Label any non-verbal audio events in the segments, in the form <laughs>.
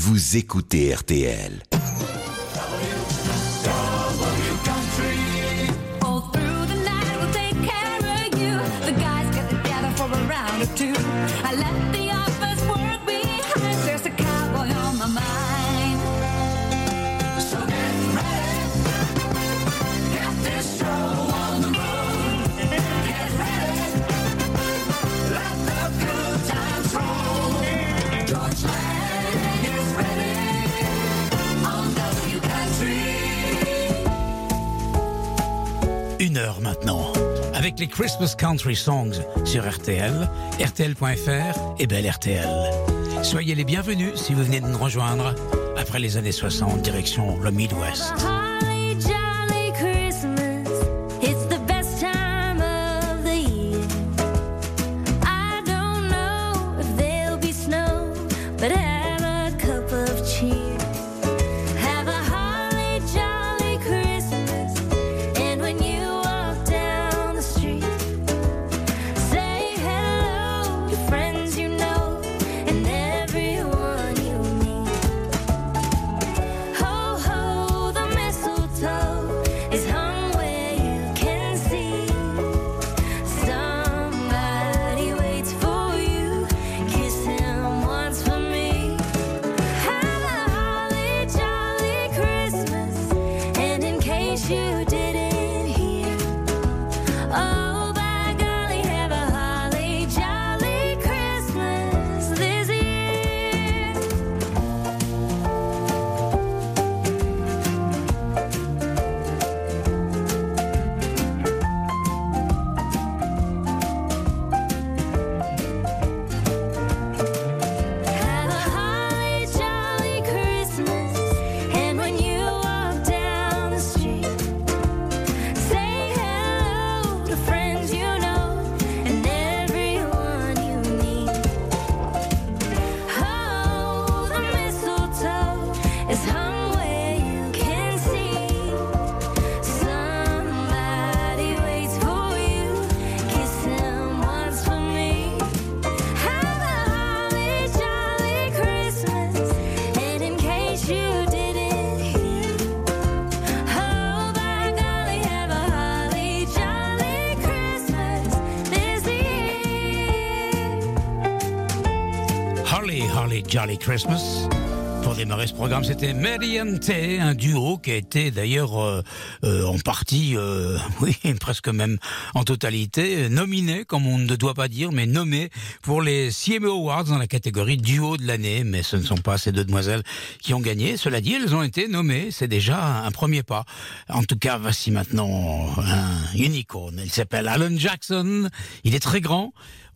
vous écoutez RTL. Through heure maintenant, avec les Christmas Country Songs sur RTL, RTL.fr et Belle RTL. Soyez les bienvenus si vous venez de nous rejoindre après les années 60, direction le Midwest. Jolly Christmas. Pour démarrer ce programme, c'était Mediante, un duo qui a été d'ailleurs euh, euh, en partie, euh, <laughs> oui, presque même en totalité, nominé, comme on ne doit pas dire, mais nommé pour les CMA Awards dans la catégorie duo de l'année. Mais ce ne sont pas ces deux demoiselles qui ont gagné. Cela dit, elles ont été nommées. C'est déjà un premier pas. En tout cas, voici maintenant un unicorn. Il s'appelle Alan Jackson. Il est très grand.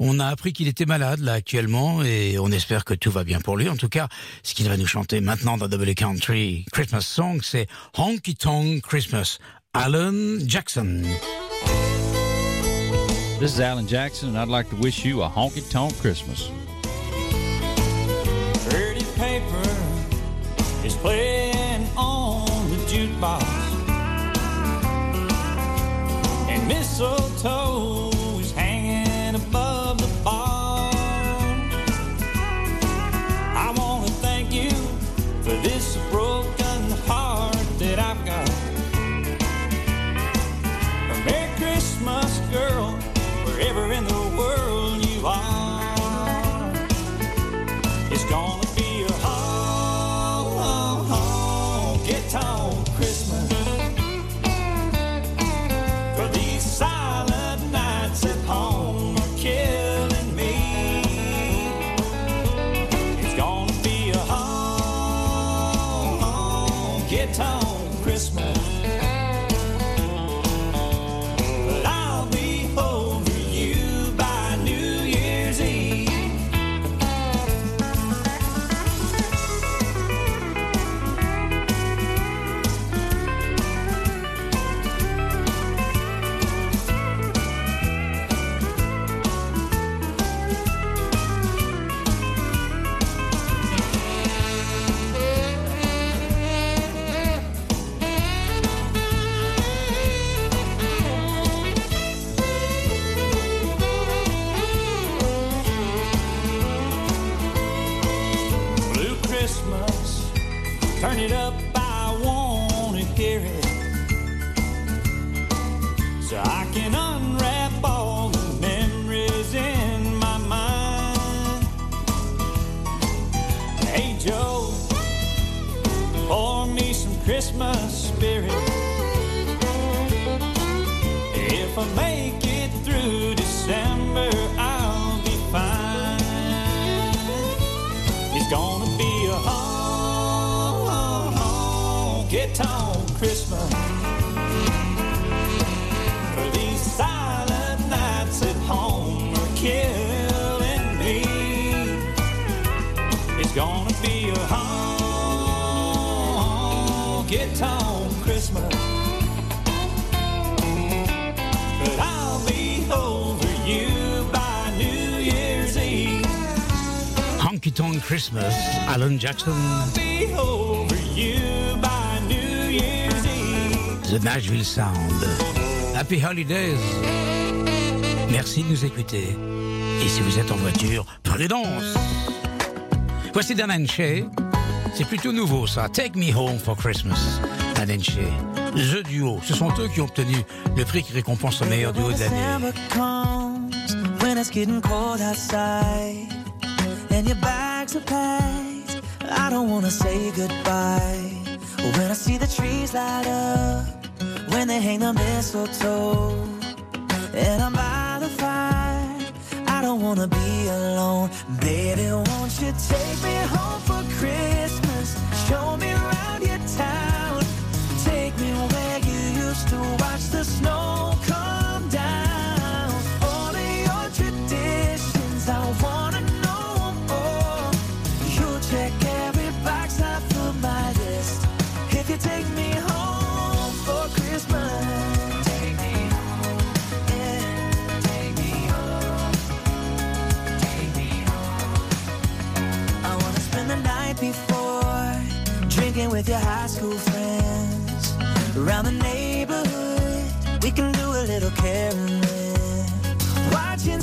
On a appris qu'il était malade là actuellement et on espère que tout va bien pour lui. En tout cas, ce qu'il va nous chanter maintenant dans Double Country Christmas Song, c'est Honky Tonk Christmas. Alan Jackson. This is Alan Jackson, and I'd like to wish you a honky tonk Christmas. Pretty paper is playing on the jukebox, and mistletoe Spirit. If I make it through December, I'll be fine. It's gonna be a honky tonk honky tonk Christmas. But I'll be over you by New Year's Eve. Honky Tonk Christmas, Alan Jackson, Be over you by New Year's Eve. The Nashville Sound. Happy Holidays. Merci de nous écouter. Et si vous êtes en voiture, prudence. Voici Dan Shay. C'est plutôt nouveau ça. Take Me Home for Christmas. The Duo. Ce sont eux qui ont obtenu le prix qui récompense le meilleur duo de l'année. And your bags are packed. I don't wanna say goodbye. When I see the trees light up, when they hang the mistletoe, and I'm by the fire, don't wanna be alone. Baby, won't you take me home for Christmas? Show me around your town. Take me where you used to watch the snow with your high school friends around the neighborhood. We can do a little caroling, watching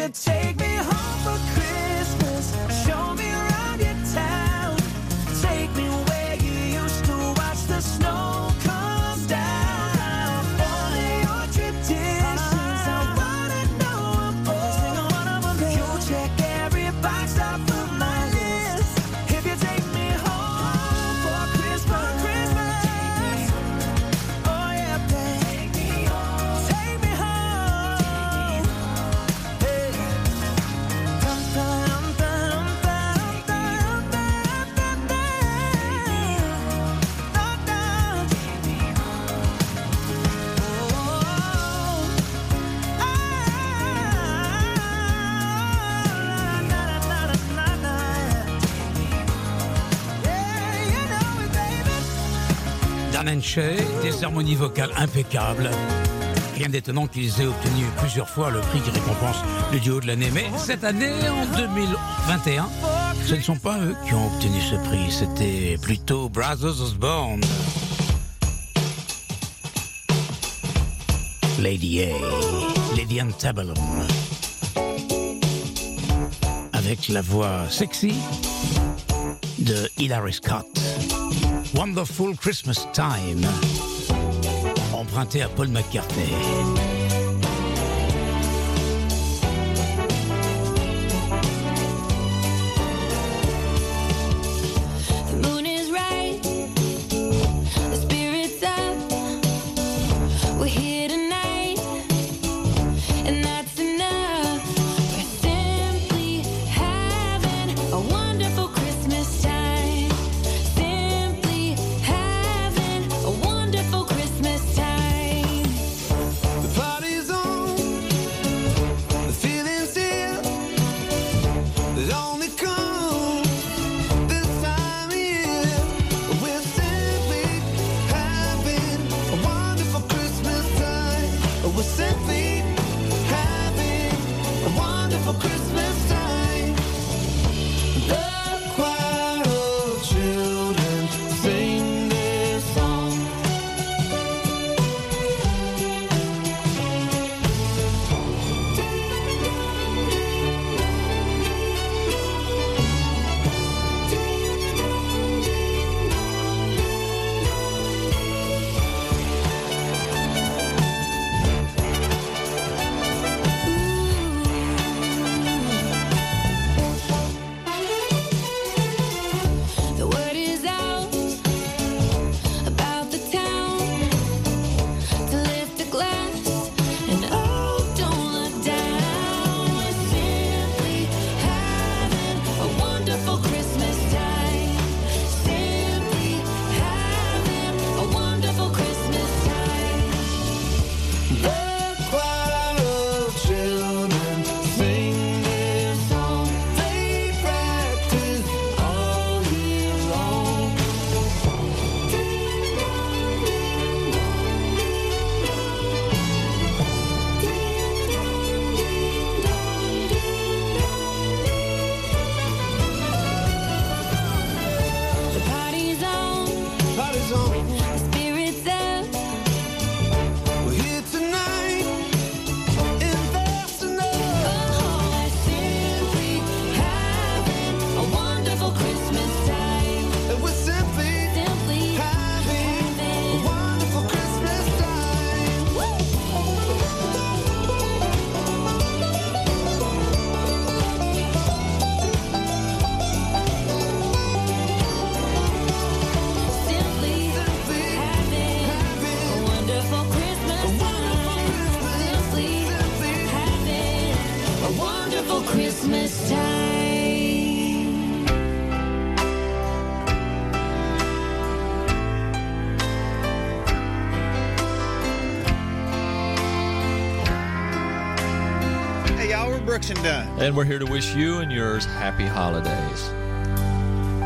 won't you take Des harmonies vocales impeccables. Rien d'étonnant qu'ils aient obtenu plusieurs fois le prix qui récompense le duo de l'année. Mais cette année, en 2021, ce ne sont pas eux qui ont obtenu ce prix, c'était plutôt Brothers Osborne. Lady A, Lady Antebellum. Avec la voix sexy de Hilary Scott. Wonderful Christmas Time, emprunté à Paul McCartney. for Christmas. Brooks and And we're here to wish you and yours happy holidays.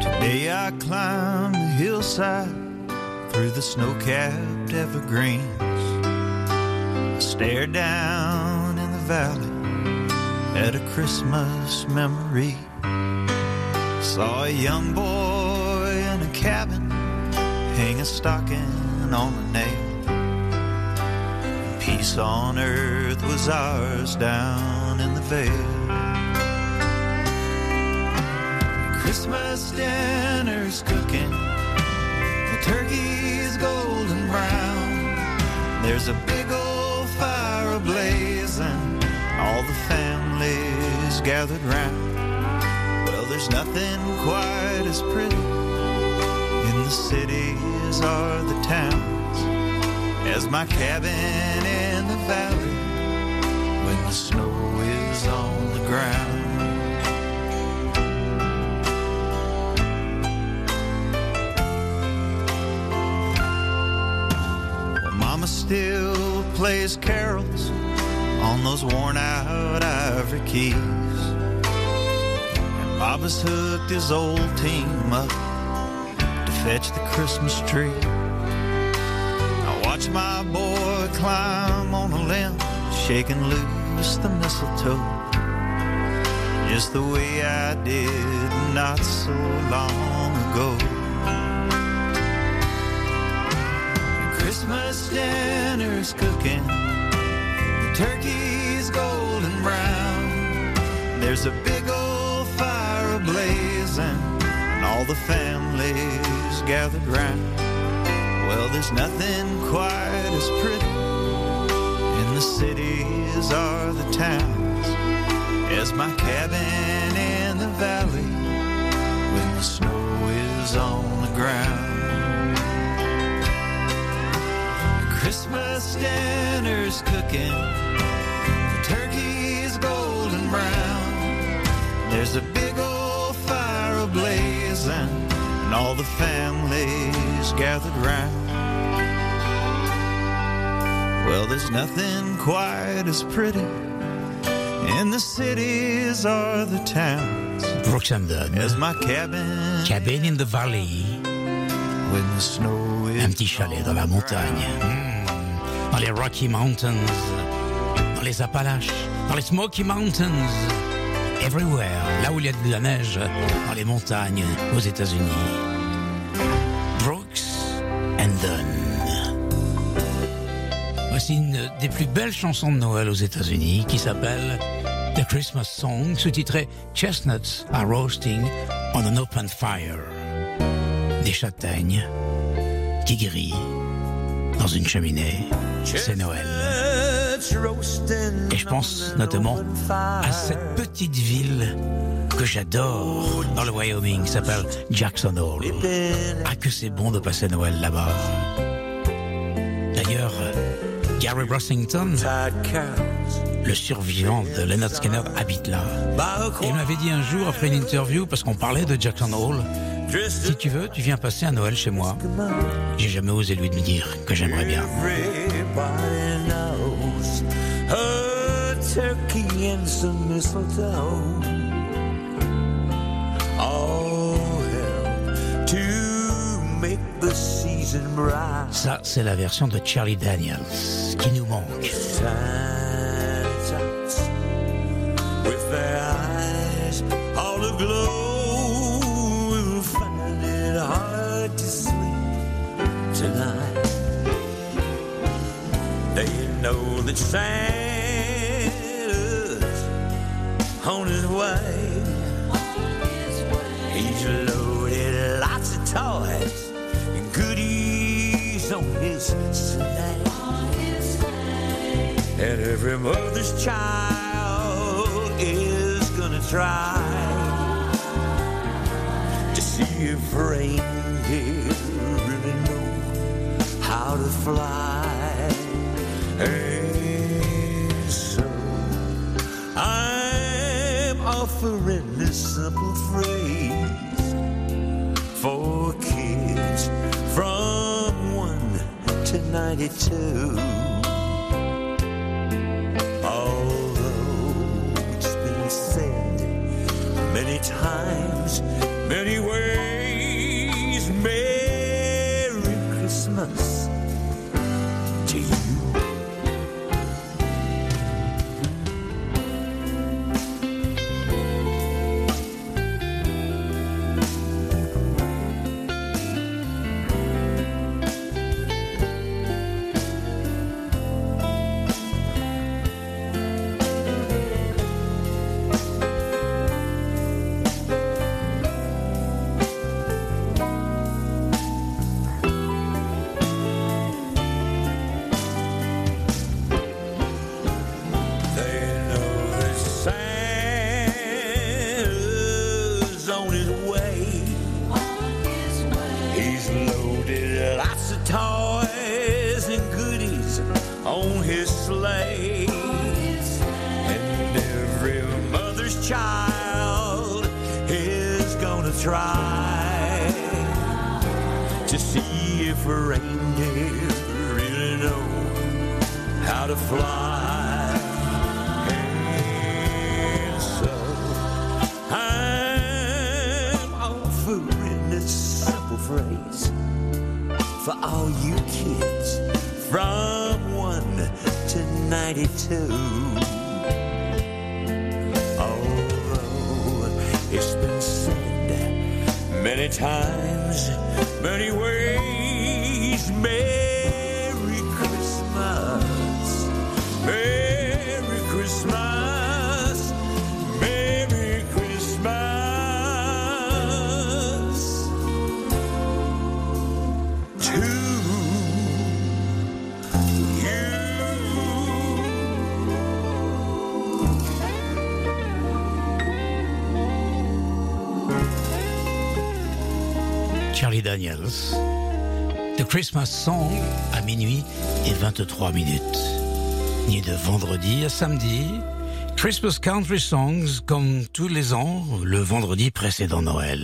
Today I climbed the hillside through the snow-capped evergreens. I Stared down in the valley at a Christmas memory. Saw a young boy in a cabin hang a stocking on a nail. Peace on earth was ours down in the vale. Christmas dinner's cooking. The turkey's golden brown. There's a big old fire ablazing. All the family's gathered round. Well, there's nothing quite as pretty in the cities or the towns as my cabin in the valley when the snow ground. Well, Mama still plays carols on those worn out ivory keys. And Baba's hooked his old team up to fetch the Christmas tree. I watch my boy climb on a limb, shaking loose the mistletoe. Just the way I did not so long ago. Christmas dinner's cooking. The turkey's golden brown. There's a big old fire ablazing, and all the families gathered round. Well, there's nothing quite as pretty in the cities or the towns as my cabin in the valley when the snow is on the ground. Christmas dinner's cooking. The turkey's golden brown. There's a big old fire ablazing, and all the families gathered round. Well, there's nothing quite as pretty in the cities or the towns Brooks and Dunn. as my cabin Cabin in the Valley. when the snow is Un petit chalet dans la montagne. Dans les Rocky Mountains. Dans les Appalaches. Dans les Smoky Mountains. Everywhere. Là où il y a de la neige. Dans les montagnes aux États-Unis. Des plus belles chansons de Noël aux États-Unis qui s'appelle The Christmas Song, sous-titré Chestnuts are roasting on an open fire. Des châtaignes qui grillent dans une cheminée. C'est Noël. Et je pense notamment à cette petite ville que j'adore dans le Wyoming, qui s'appelle Jackson Hole. Ah, que c'est bon de passer Noël là-bas. Le survivant de Leonard Skinner, habite là. Et il m'avait dit un jour, après une interview, parce qu'on parlait de Jackson Hole, si tu veux, tu viens passer un Noël chez moi. J'ai jamais osé lui dire que j'aimerais bien. Ça, c'est la version de Charlie Daniels qui nous manque. Know that Santa's on his way. His sleigh. And every mother's child is gonna try to see if reindeer really know how to fly. And so I'm offering this simple phrase for 92. many ways may Daniels. The Christmas Song à minuit et 23 minutes. Ni de vendredi à samedi. Christmas Country Songs comme tous les ans, le vendredi précédent Noël.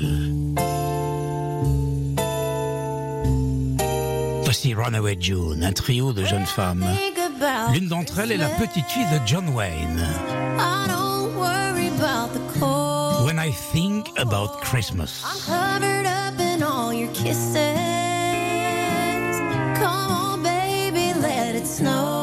Voici Runaway June, un trio de jeunes femmes. L'une d'entre elles est la petite fille de John Wayne. When I think about Christmas. and all your kisses. Come on, baby, let it snow.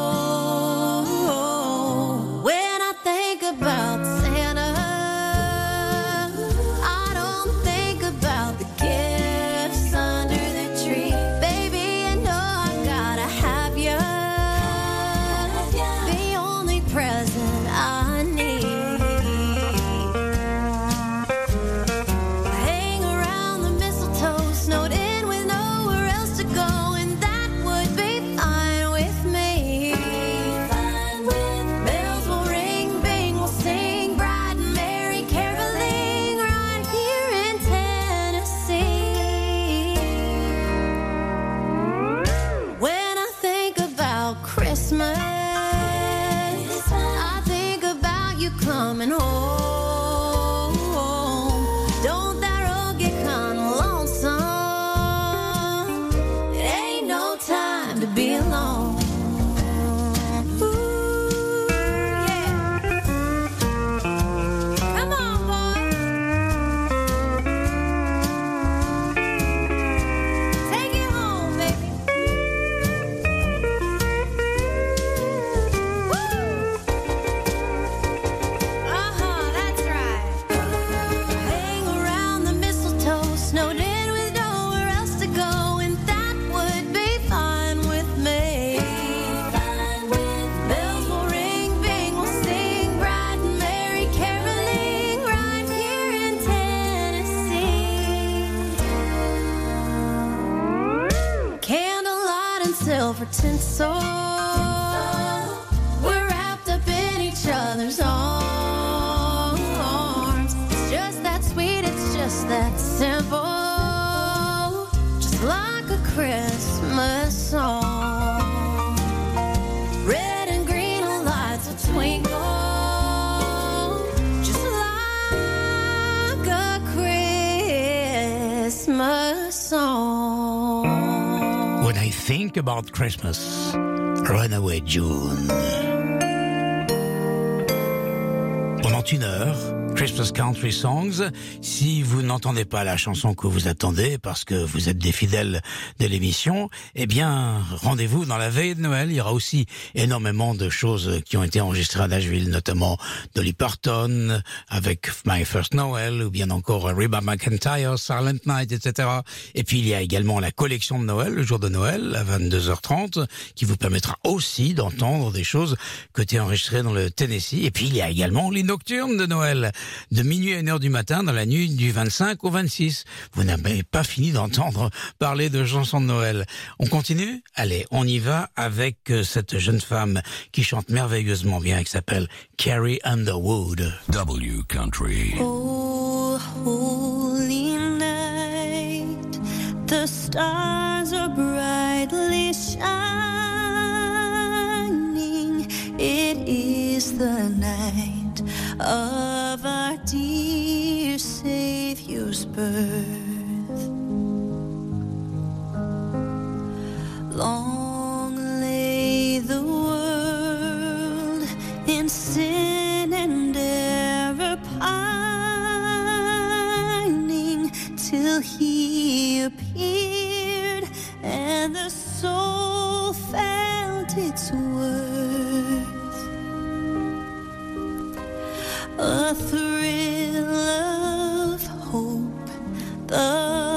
About Christmas, Runaway June. Pendant une heure, Christmas Country Songs. Si vous n'entendez pas la chanson que vous attendez parce que vous êtes des fidèles de l'émission, eh bien, rendez-vous dans la veille de Noël. Il y aura aussi énormément de choses qui ont été enregistrées à Nashville, notamment Dolly Parton avec My First Noel ou bien encore Reba McIntyre, Silent Night, etc. Et puis il y a également la collection de Noël, le jour de Noël à 22h30, qui vous permettra aussi d'entendre des choses que tu as enregistrées dans le Tennessee. Et puis il y a également les nocturnes de Noël de minuit à 1h du matin dans la nuit du 25 au 26. Vous n'avez pas fini d'entendre parler de chansons de Noël. On continue? Allez, on y va avec euh, cette jeune femme qui chante merveilleusement bien, qui s'appelle Carrie Underwood. W Country. Oh, holy night, the stars are brightly shining. Of our dear Savior's birth. Long lay the world in sin and error pining till he appeared and the soul felt its A thrill of hope, the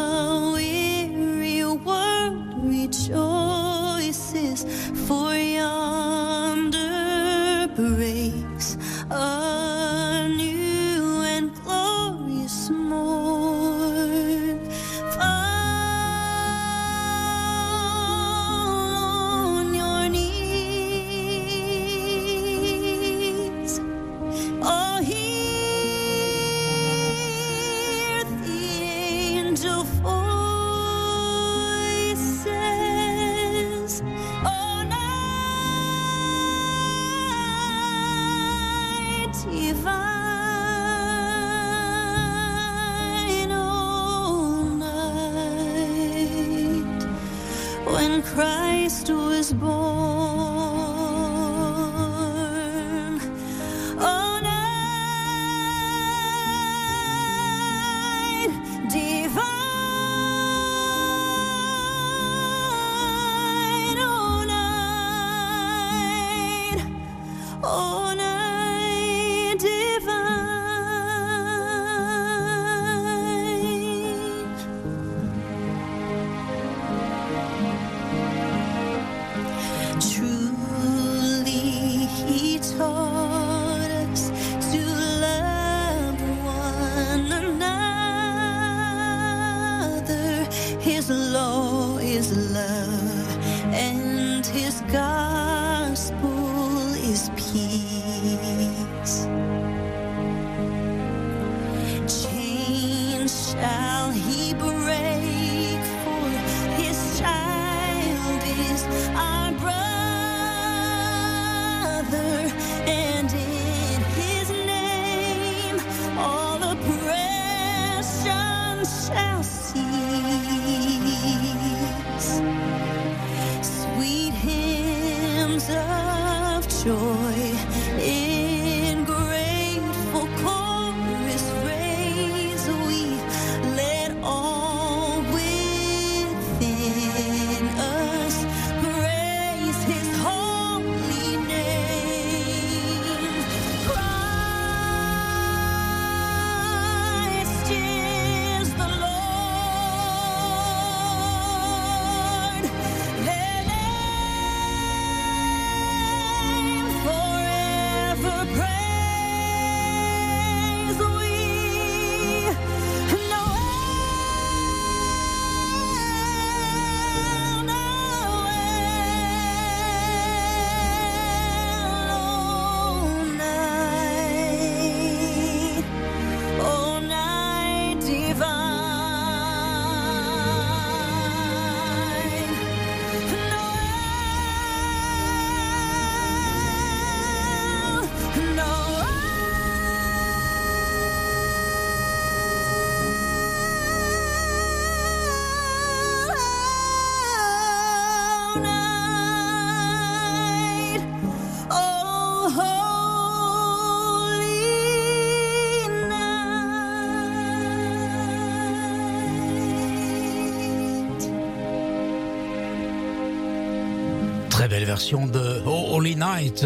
version de Holy Night,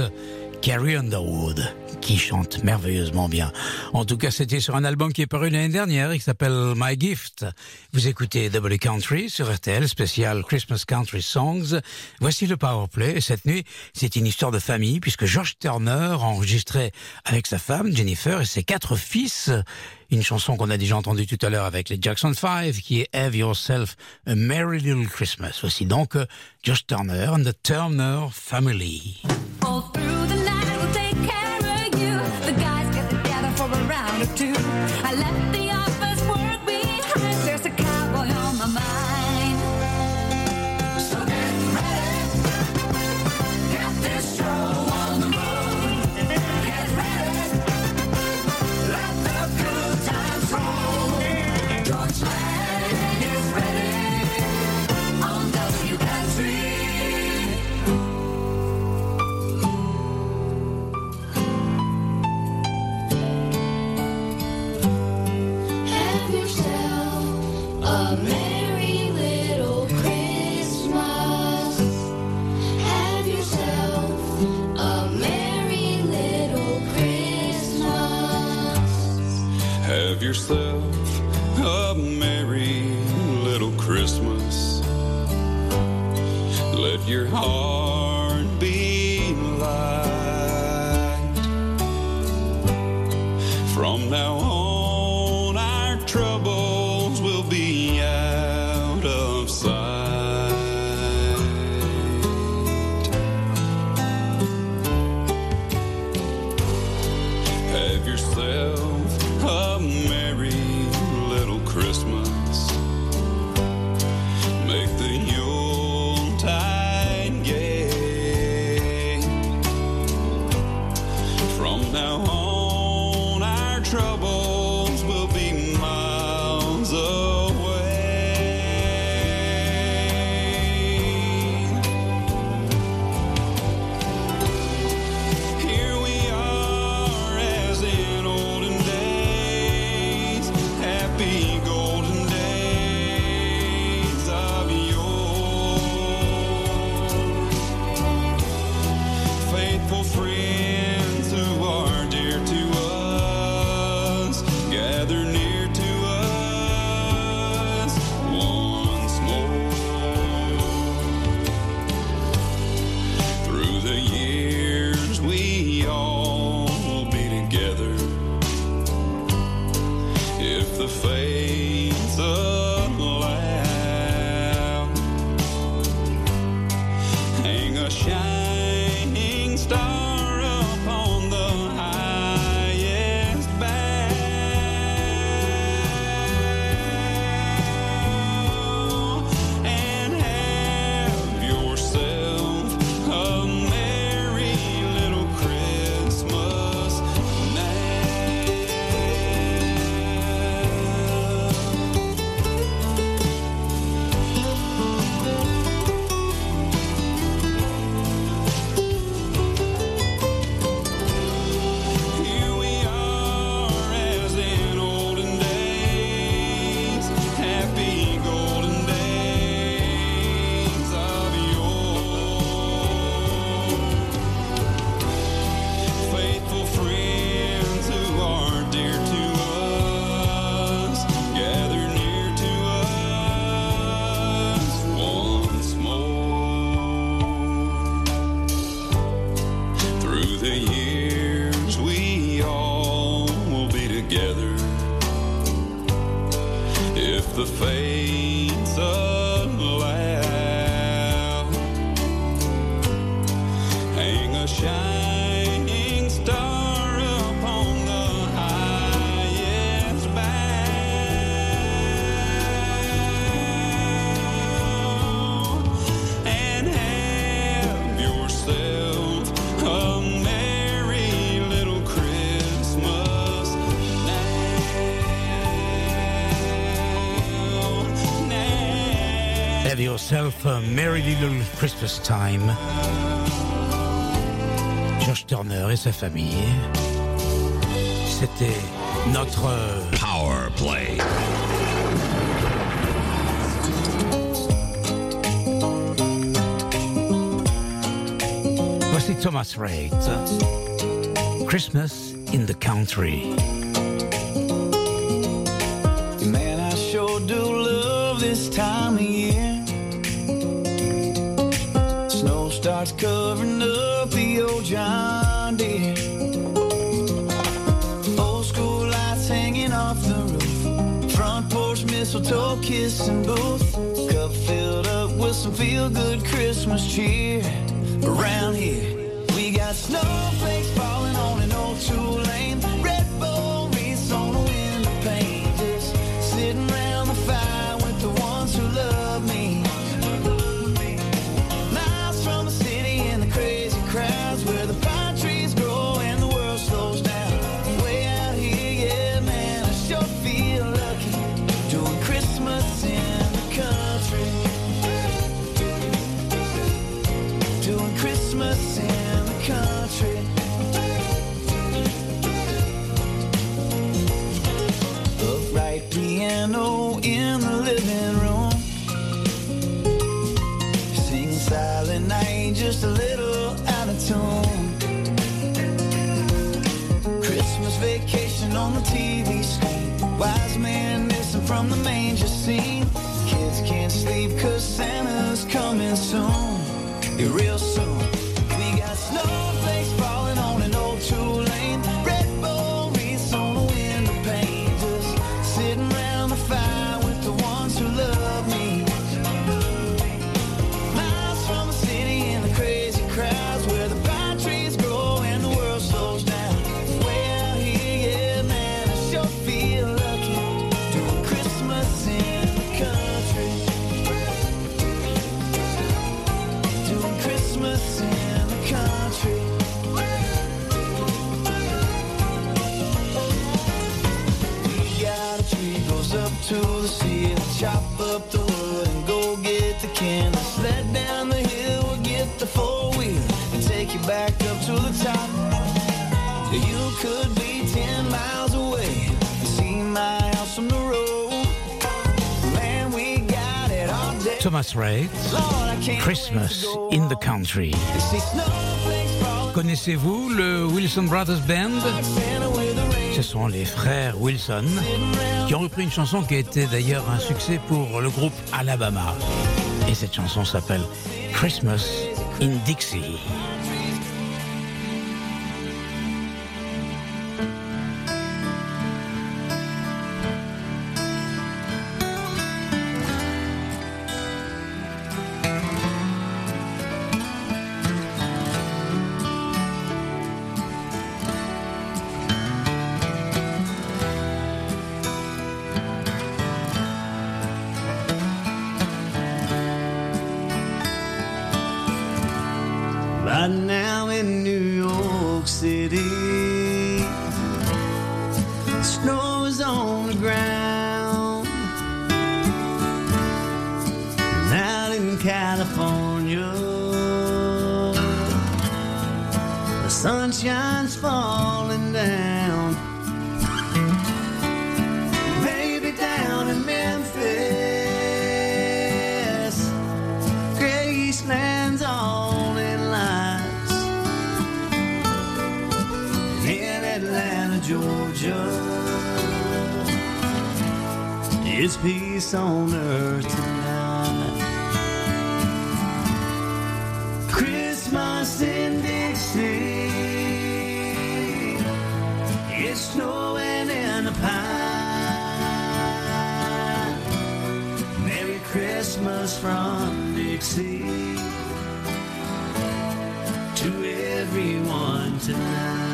Carrie Underwood, qui chante merveilleusement bien. En tout cas, c'était sur un album qui est paru l'année dernière, il s'appelle My Gift. Vous écoutez Double Country sur RTL, spécial Christmas Country Songs. Voici le Powerplay. Et cette nuit, c'est une histoire de famille, puisque George Turner a enregistré avec sa femme, Jennifer, et ses quatre fils, une chanson qu'on a déjà entendue tout à l'heure avec les Jackson 5, qui est Have Yourself a Merry Little Christmas. Voici donc euh, Josh Turner and the Turner Family. Yourself a merry little Christmas. Let your heart now on, A Merry Little Christmas Time. Josh Turner et sa famille. C'était notre euh, Power Play. Voici Thomas Reid. Christmas in the Country. medicine booth, cup filled up with some feel good Christmas cheer. Around here, we got snowflakes falling on an old tulip. Thomas Ray, Christmas in the Country. Connaissez-vous le Wilson Brothers Band? Ce sont les frères Wilson qui ont repris une chanson qui a été d'ailleurs un succès pour le groupe Alabama. Et cette chanson s'appelle Christmas in Dixie. Christmas from Dixie to everyone tonight.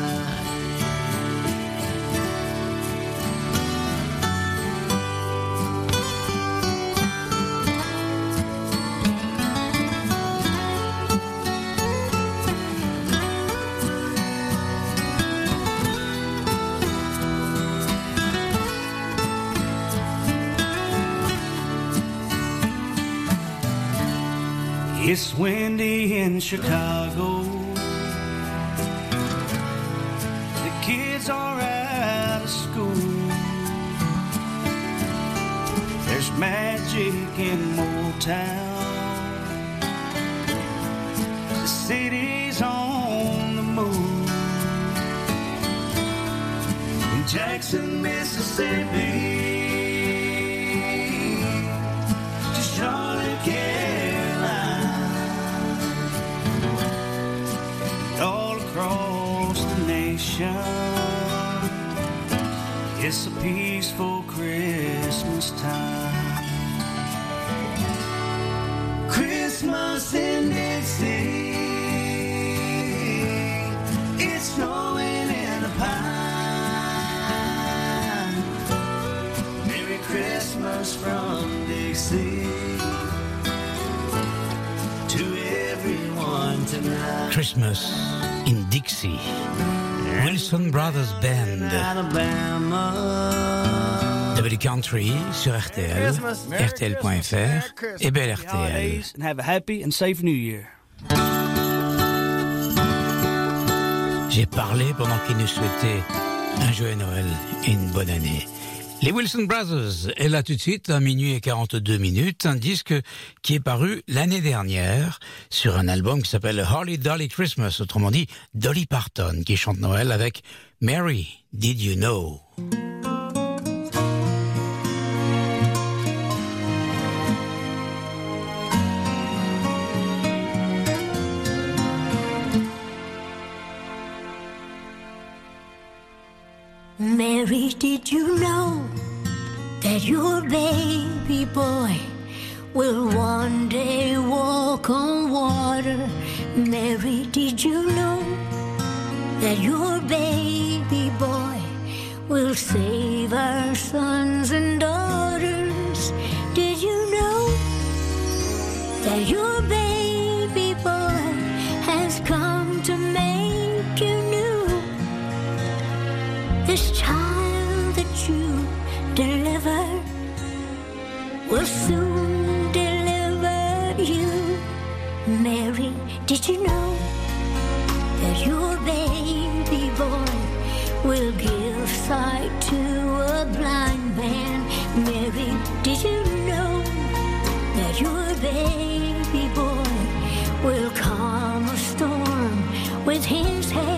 It's windy in Chicago. The kids are out of school. There's magic in Motown. The city's on the move. In Jackson, Mississippi. Peaceful Christmas time. Christmas in Dixie. It's snowing in a pine. Merry Christmas from Dixie to everyone tonight. Christmas in Dixie. Wilson Brothers Band. W Country sur RTL, RTL.fr et belle RTL. holidays and have a happy and safe new year. J'ai parlé pendant qu'ils nous souhaitaient un joyeux Noël et une bonne année. Les Wilson Brothers, et là tout de suite, à minuit et 42 minutes, un disque qui est paru l'année dernière sur un album qui s'appelle Holly Dolly Christmas, autrement dit Dolly Parton, qui chante Noël avec Mary, Did You Know? Mary, did you know that your baby boy will one day walk on water? Mary, did you know that your baby boy will save our sons and daughters? Did you know that your baby will soon deliver you. Mary, did you know that your baby boy will give sight to a blind man? Mary, did you know that your baby boy will calm a storm with his hand?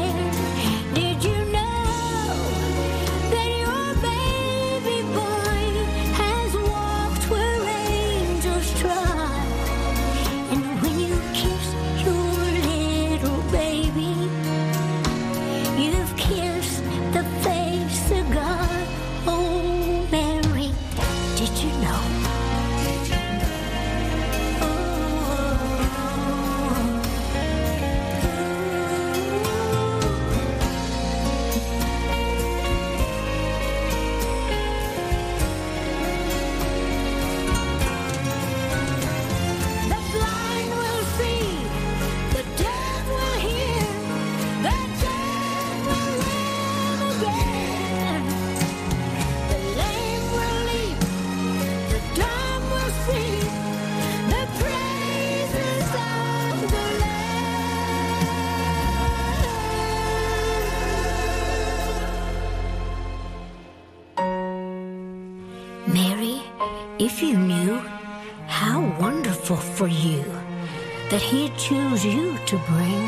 To bring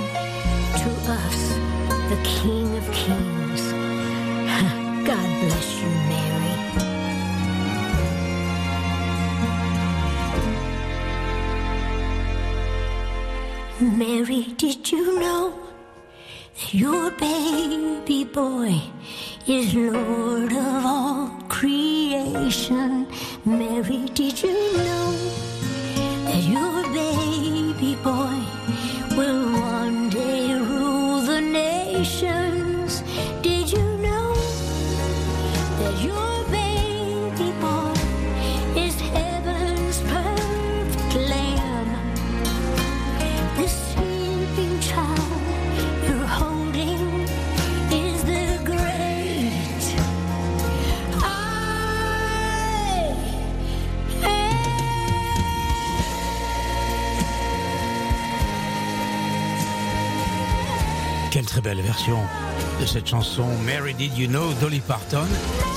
to us the King of Kings. <laughs> God bless you, Mary. Mary, did you know that your baby boy is Lord of all creation? Mary, did you know de cette chanson Mary Did You Know Dolly Parton.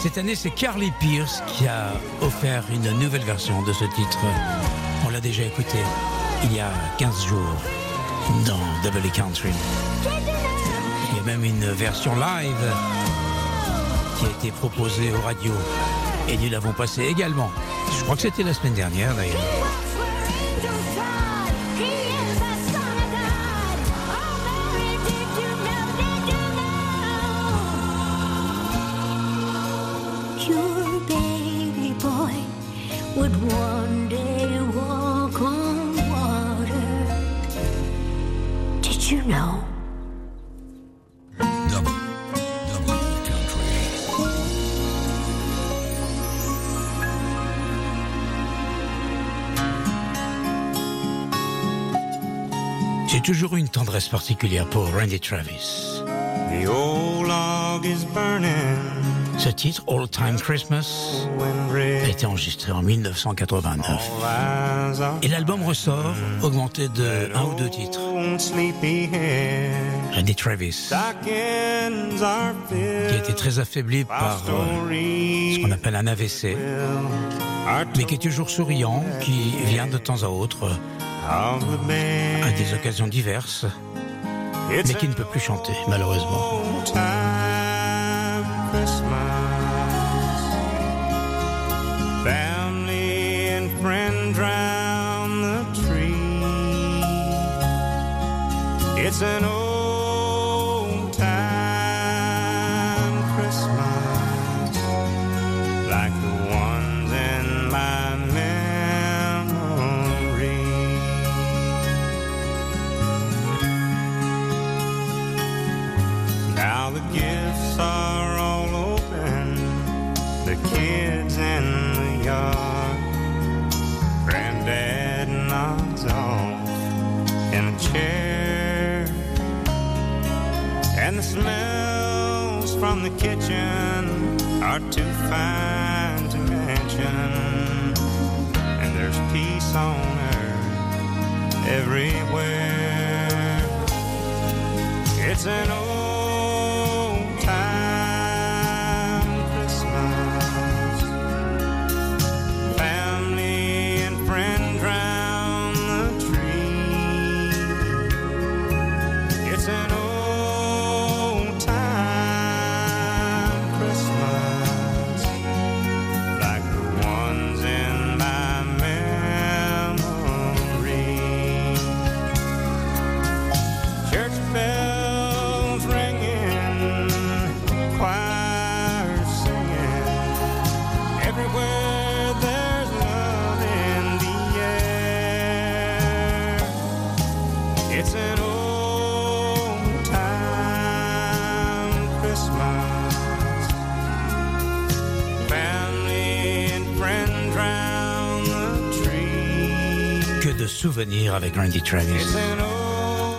Cette année, c'est Carly Pierce qui a offert une nouvelle version de ce titre. On l'a déjà écouté il y a 15 jours dans Double Country. Il y a même une version live qui a été proposé aux radios. Et nous l'avons passé également. Je crois que c'était la semaine dernière d'ailleurs. Tendresse particulière pour Randy Travis. The old log is burning. Ce titre, All Time Christmas, a été enregistré en 1989. Eyes are Et l'album ressort augmenté de un ou deux titres. Randy Travis, qui a été très affaibli par euh, ce qu'on appelle un AVC, mais qui est toujours souriant, qui vient de temps à autre. À des occasions diverses, mais qui ne peut plus chanter, malheureusement. Old time Christmas. Family and friends round the tree. It's an It's Avec Randy Travis.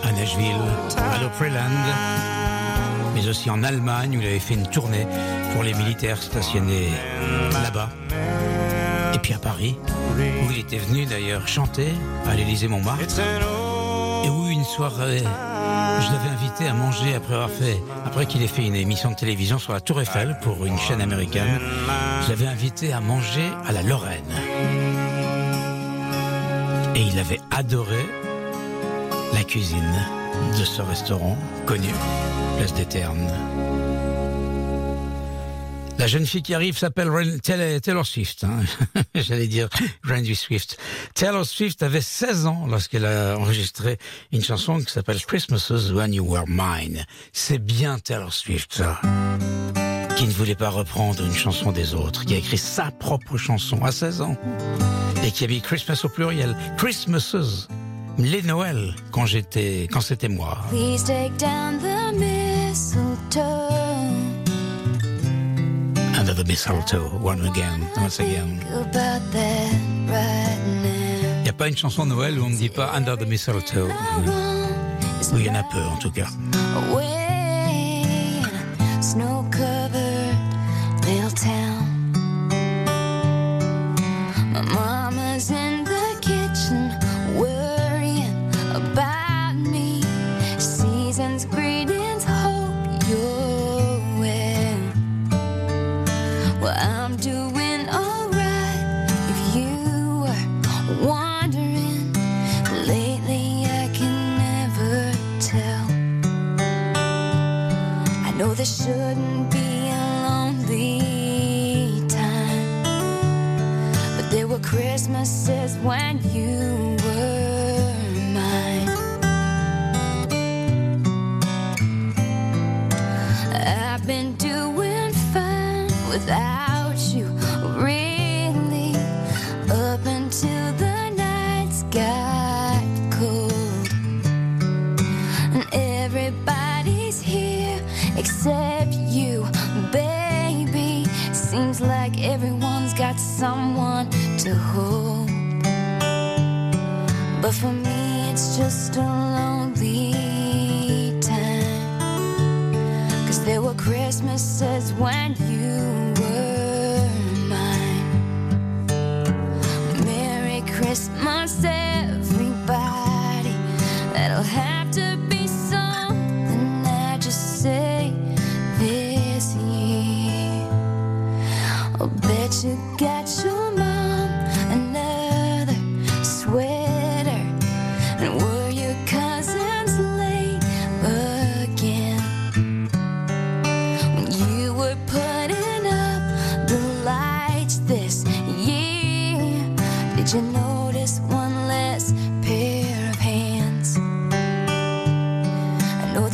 À Nashville, à l'Opryland, mais aussi en Allemagne où il avait fait une tournée pour les militaires stationnés là-bas. Et puis à Paris, où il était venu d'ailleurs chanter à l'Élysée Montmartre. Et où une soirée, je l'avais invité à manger après avoir fait, après qu'il ait fait une émission de télévision sur la Tour Eiffel pour une chaîne américaine. Je l'avais invité à manger à la Lorraine. Et il avait adoré la cuisine de ce restaurant connu, Place des Ternes. La jeune fille qui arrive s'appelle Taylor Swift. hein. <laughs> J'allais dire Randy Swift. Taylor Swift avait 16 ans lorsqu'elle a enregistré une chanson qui s'appelle Christmases When You Were Mine. C'est bien Taylor Swift, ça. Qui ne voulait pas reprendre une chanson des autres, qui a écrit sa propre chanson à 16 ans. Et qui a mis Christmas au pluriel. Christmases. Les Noëls, quand j'étais, quand c'était moi. Please take down the mistletoe. Under the mistletoe, one again, once again. Il n'y a pas une chanson Noël où on ne dit pas Under the Mistletoe. Oui, il y en a peu en tout cas.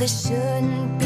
Shouldn't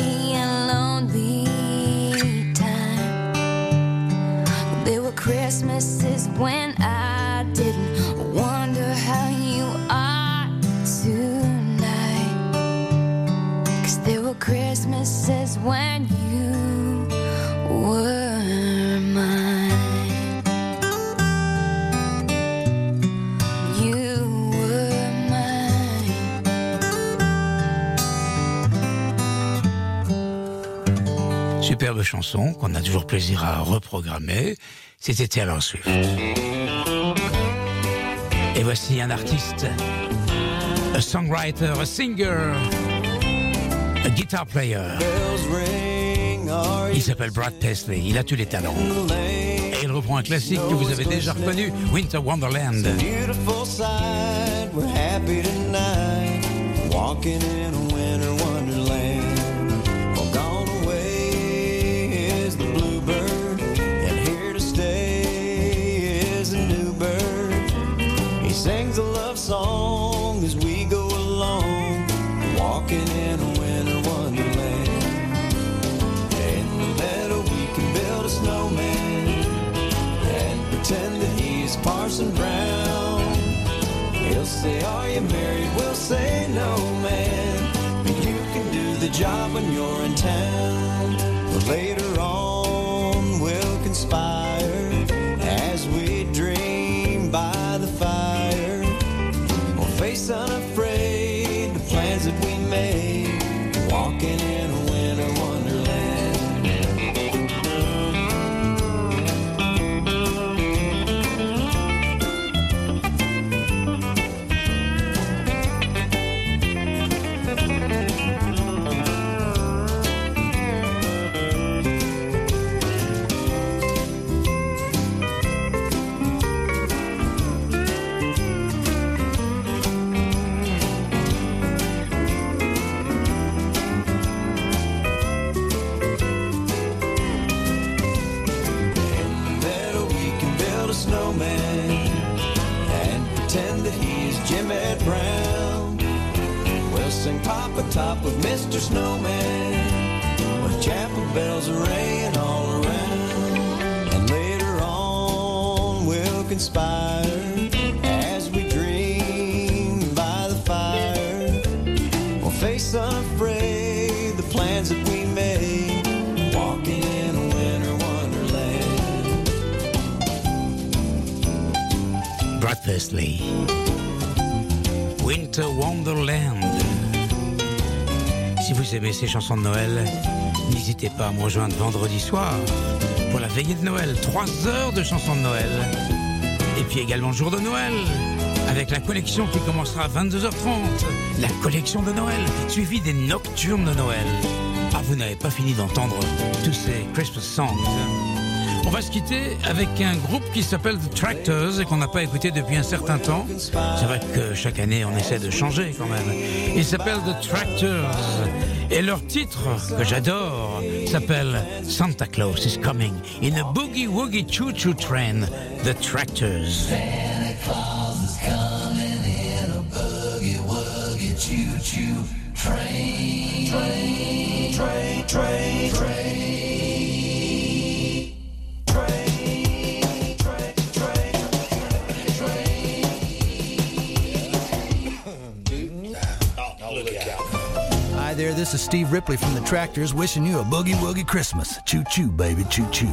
Qu'on a toujours plaisir à reprogrammer. C'était Taylor Swift. Et voici un artiste, a songwriter, a singer, a guitar player. Il s'appelle Brad Paisley, il a tous les talents. Et il reprend un classique que vous avez déjà reconnu, Winter Wonderland. He's Brown. He'll say, Are you married? We'll say, No, man. But you can do the job when you're in town. But later on, we'll conspire as we dream by the fire. We'll face unafraid the plans that we made, ces chansons de Noël, n'hésitez pas à me rejoindre vendredi soir pour la veillée de Noël. Trois heures de chansons de Noël. Et puis également le jour de Noël, avec la collection qui commencera à 22h30. La collection de Noël, suivie des nocturnes de Noël. Ah, vous n'avez pas fini d'entendre tous ces Christmas songs. On va se quitter avec un groupe qui s'appelle The Tractors et qu'on n'a pas écouté depuis un certain temps. C'est vrai que chaque année on essaie de changer quand même. Ils s'appellent The Tractors Et leur titre, que j'adore, s'appelle Santa Claus is Coming in a Boogie Woogie Choo Choo Train, The Tractors. Santa Claus is coming in a boogie woogie choo choo train. Train, train, train, train. train. This is Steve Ripley from the Tractors wishing you a boogie woogie Christmas. Choo choo, baby, choo choo.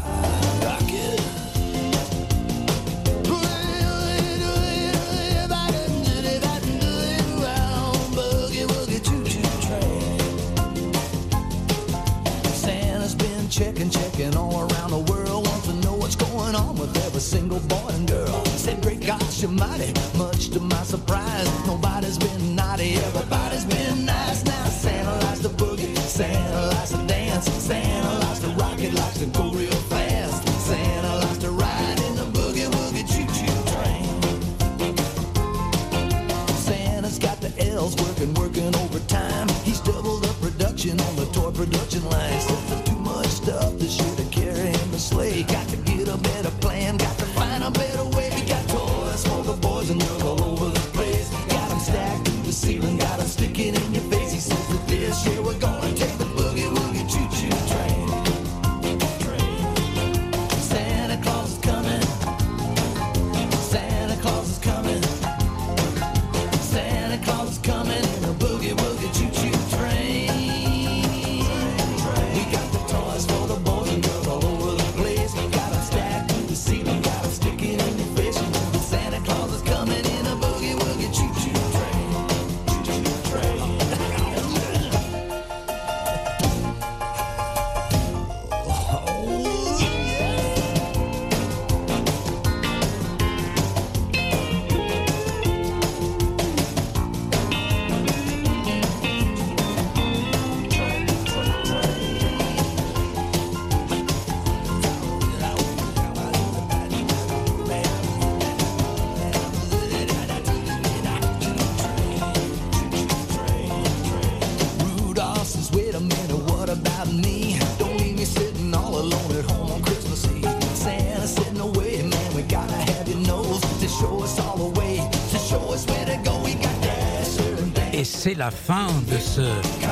La fin de ce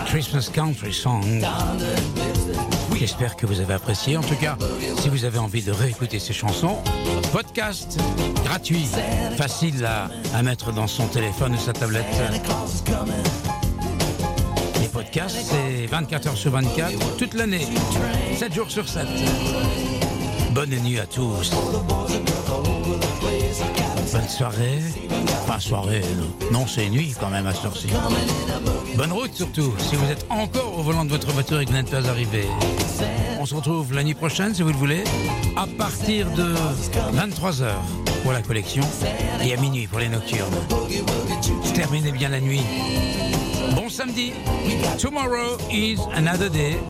Christmas Country Song. J'espère que vous avez apprécié. En tout cas, si vous avez envie de réécouter ces chansons, podcast gratuit, facile à, à mettre dans son téléphone ou sa tablette. Les podcasts, c'est 24 heures sur 24, toute l'année, 7 jours sur 7. Bonne nuit à tous. Bonne soirée. Enfin, soirée, non, c'est nuit quand même à ce heure-ci. Bonne route surtout, si vous êtes encore au volant de votre voiture et que vous n'êtes pas arrivé. On se retrouve la nuit prochaine, si vous le voulez, à partir de 23h pour la collection et à minuit pour les nocturnes. Terminez bien la nuit. Bon samedi. Tomorrow is another day.